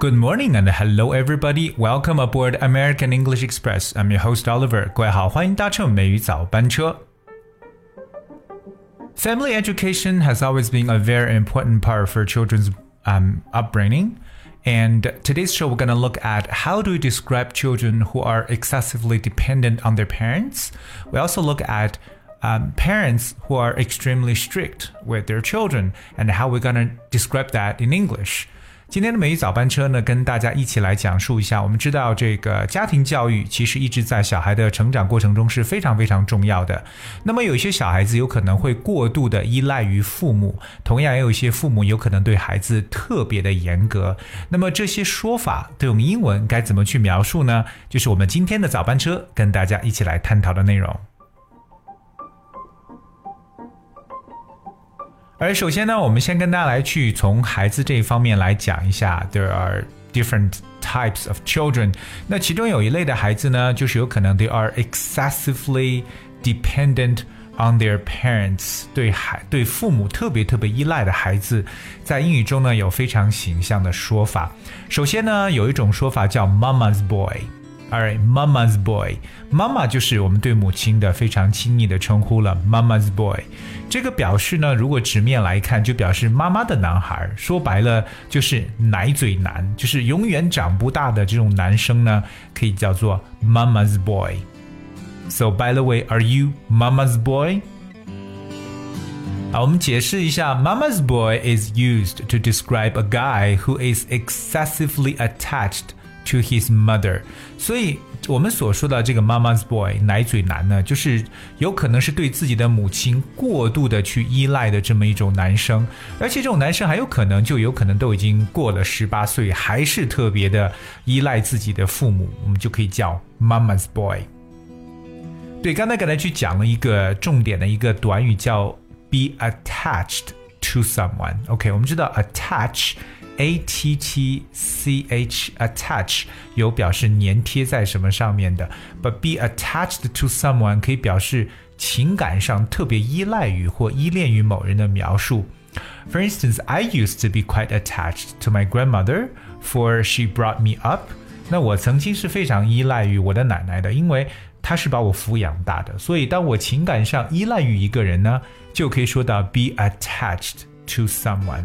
Good morning and hello everybody. Welcome aboard American English Express. I'm your host Oliver. 各位好，欢迎搭乘美语早班车。Family education has always been a very important part for children's um, upbringing. And today's show, we're going to look at how do we describe children who are excessively dependent on their parents. We also look at um, parents who are extremely strict with their children and how we're going to describe that in English. 今天的美语早班车呢，跟大家一起来讲述一下。我们知道，这个家庭教育其实一直在小孩的成长过程中是非常非常重要的。那么有一些小孩子有可能会过度的依赖于父母，同样也有一些父母有可能对孩子特别的严格。那么这些说法都用英文该怎么去描述呢？就是我们今天的早班车跟大家一起来探讨的内容。而首先呢，我们先跟大家来去从孩子这一方面来讲一下，there are different types of children。那其中有一类的孩子呢，就是有可能 they are excessively dependent on their parents，对孩对父母特别特别依赖的孩子，在英语中呢有非常形象的说法。首先呢，有一种说法叫 mama's boy。Alright, Mama's boy. 妈妈就是我们对母亲的非常亲昵的称呼了。Mama's boy，这个表示呢，如果直面来看，就表示妈妈的男孩。说白了，就是奶嘴男，就是永远长不大的这种男生呢，可以叫做 Mama's boy. So by the way, are you Mama's boy? 好，我们解释一下，Mama's boy is used to describe a guy who is excessively attached to his mother，所以我们所说的这个 mama's boy 奶嘴男呢，就是有可能是对自己的母亲过度的去依赖的这么一种男生，而且这种男生还有可能就有可能都已经过了十八岁，还是特别的依赖自己的父母，我们就可以叫 mama's boy。对，刚才给大家去讲了一个重点的一个短语叫 be attached to someone。OK，我们知道 attach。a t t c h attach 有表示粘贴在什么上面的，but be attached to someone 可以表示情感上特别依赖于或依恋于某人的描述。For instance, I used to be quite attached to my grandmother, for she brought me up. 那我曾经是非常依赖于我的奶奶的，因为她是把我抚养大的。所以，当我情感上依赖于一个人呢，就可以说到 be attached to someone。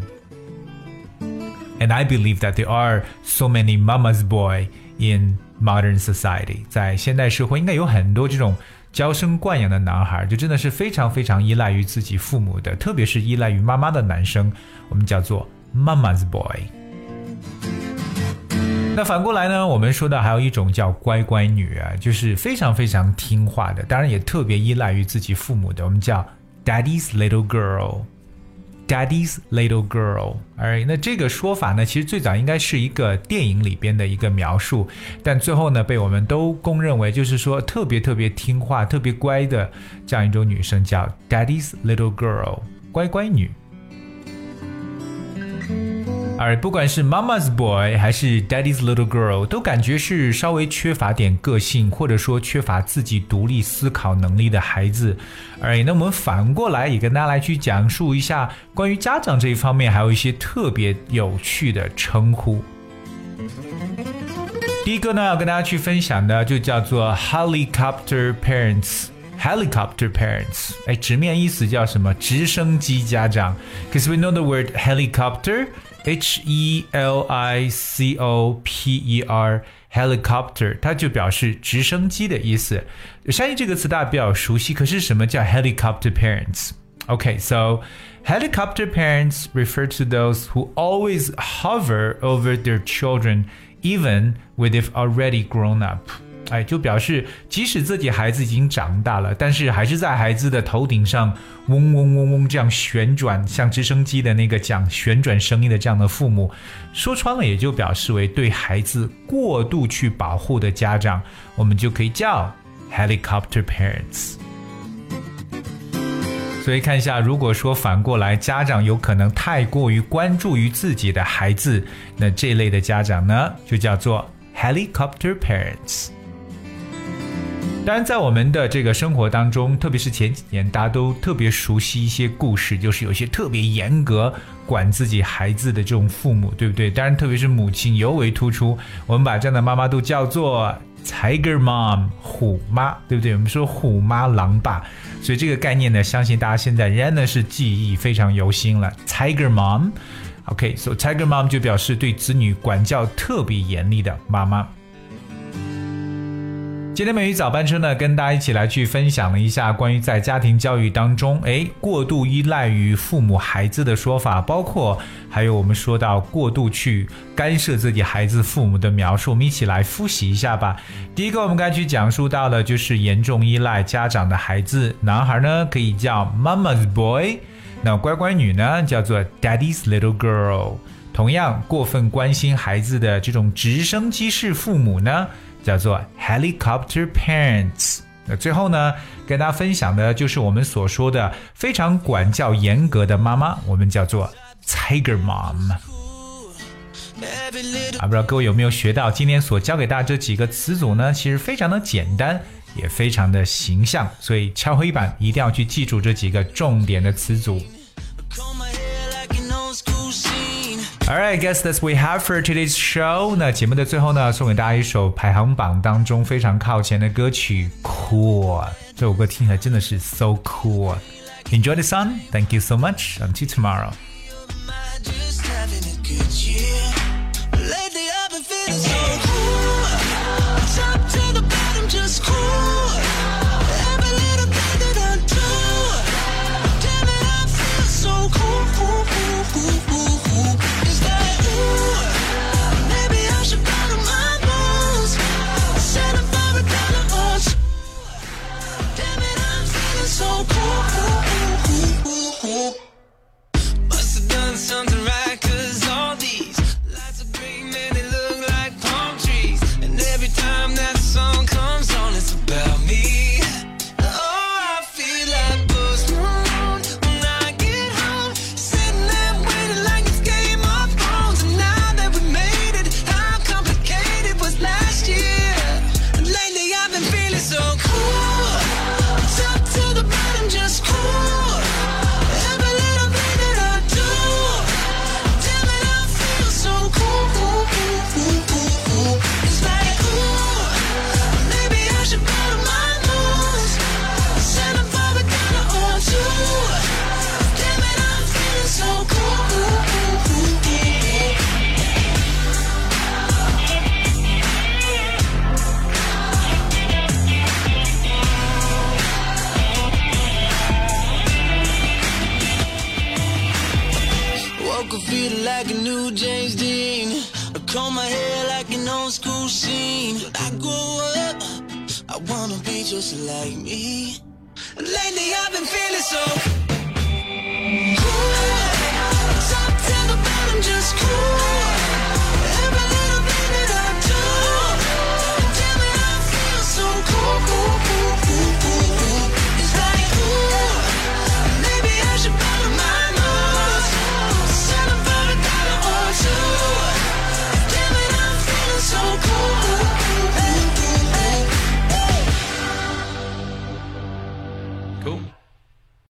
and I believe that there are so many mama's boy in modern society，在现代社会应该有很多这种娇生惯养的男孩，就真的是非常非常依赖于自己父母的，特别是依赖于妈妈的男生，我们叫做 mama's boy。那反过来呢，我们说的还有一种叫乖乖女啊，就是非常非常听话的，当然也特别依赖于自己父母的，我们叫 daddy's little girl。 Daddy's little girl，哎，那这个说法呢，其实最早应该是一个电影里边的一个描述，但最后呢，被我们都公认为就是说特别特别听话、特别乖的这样一种女生，叫 Daddy's little girl，乖乖女。而不管是 Mama's boy 还是 Daddy's little girl，都感觉是稍微缺乏点个性，或者说缺乏自己独立思考能力的孩子。而那我们反过来也跟大家来去讲述一下关于家长这一方面，还有一些特别有趣的称呼。第一个呢，要跟大家去分享的就叫做 Helicopter Parents。Helicopter parents，哎，直面意思叫什么？直升机家长。Cause we know the word helicopter。H E L I C O P E R helicopter，它就表示直升机的意思。相信这个词大家比较熟悉，可是什么叫 helicopter parents？Okay, so helicopter parents refer to those who always hover over their children, even when they've already grown up. 哎，就表示即使自己孩子已经长大了，但是还是在孩子的头顶上嗡嗡嗡嗡这样旋转，像直升机的那个讲旋转声音的这样的父母，说穿了也就表示为对孩子过度去保护的家长，我们就可以叫 helicopter parents。所以看一下，如果说反过来，家长有可能太过于关注于自己的孩子，那这类的家长呢，就叫做 helicopter parents。当然，在我们的这个生活当中，特别是前几年，大家都特别熟悉一些故事，就是有一些特别严格管自己孩子的这种父母，对不对？当然，特别是母亲尤为突出。我们把这样的妈妈都叫做 Tiger Mom，虎妈，对不对？我们说虎妈狼爸，所以这个概念呢，相信大家现在仍然是记忆非常犹新了。Tiger Mom，OK，so Tiger Mom 就表示对子女管教特别严厉的妈妈。今天美语早班车呢，跟大家一起来去分享了一下关于在家庭教育当中，哎，过度依赖于父母孩子的说法，包括还有我们说到过度去干涉自己孩子父母的描述，我们一起来复习一下吧。第一个，我们该去讲述到的就是严重依赖家长的孩子，男孩呢可以叫 Mama's boy，那乖乖女呢叫做 Daddy's little girl。同样，过分关心孩子的这种直升机式父母呢。叫做 helicopter parents。那最后呢，跟大家分享的就是我们所说的非常管教严格的妈妈，我们叫做 tiger mom。啊，不知道各位有没有学到今天所教给大家这几个词组呢？其实非常的简单，也非常的形象，所以敲黑板一定要去记住这几个重点的词组。Alright, guess that's we have for today's show. 那节目的最后呢，送给大家一首排行榜当中非常靠前的歌曲《Cool》。这首歌听起来真的是 so cool. Enjoy the sun. Thank you so much. Until tomorrow. like a comb my hair like an old school scene. I grew up, I wanna be just like me. Lately I've been feeling so cool. Top to the bottom, just cool.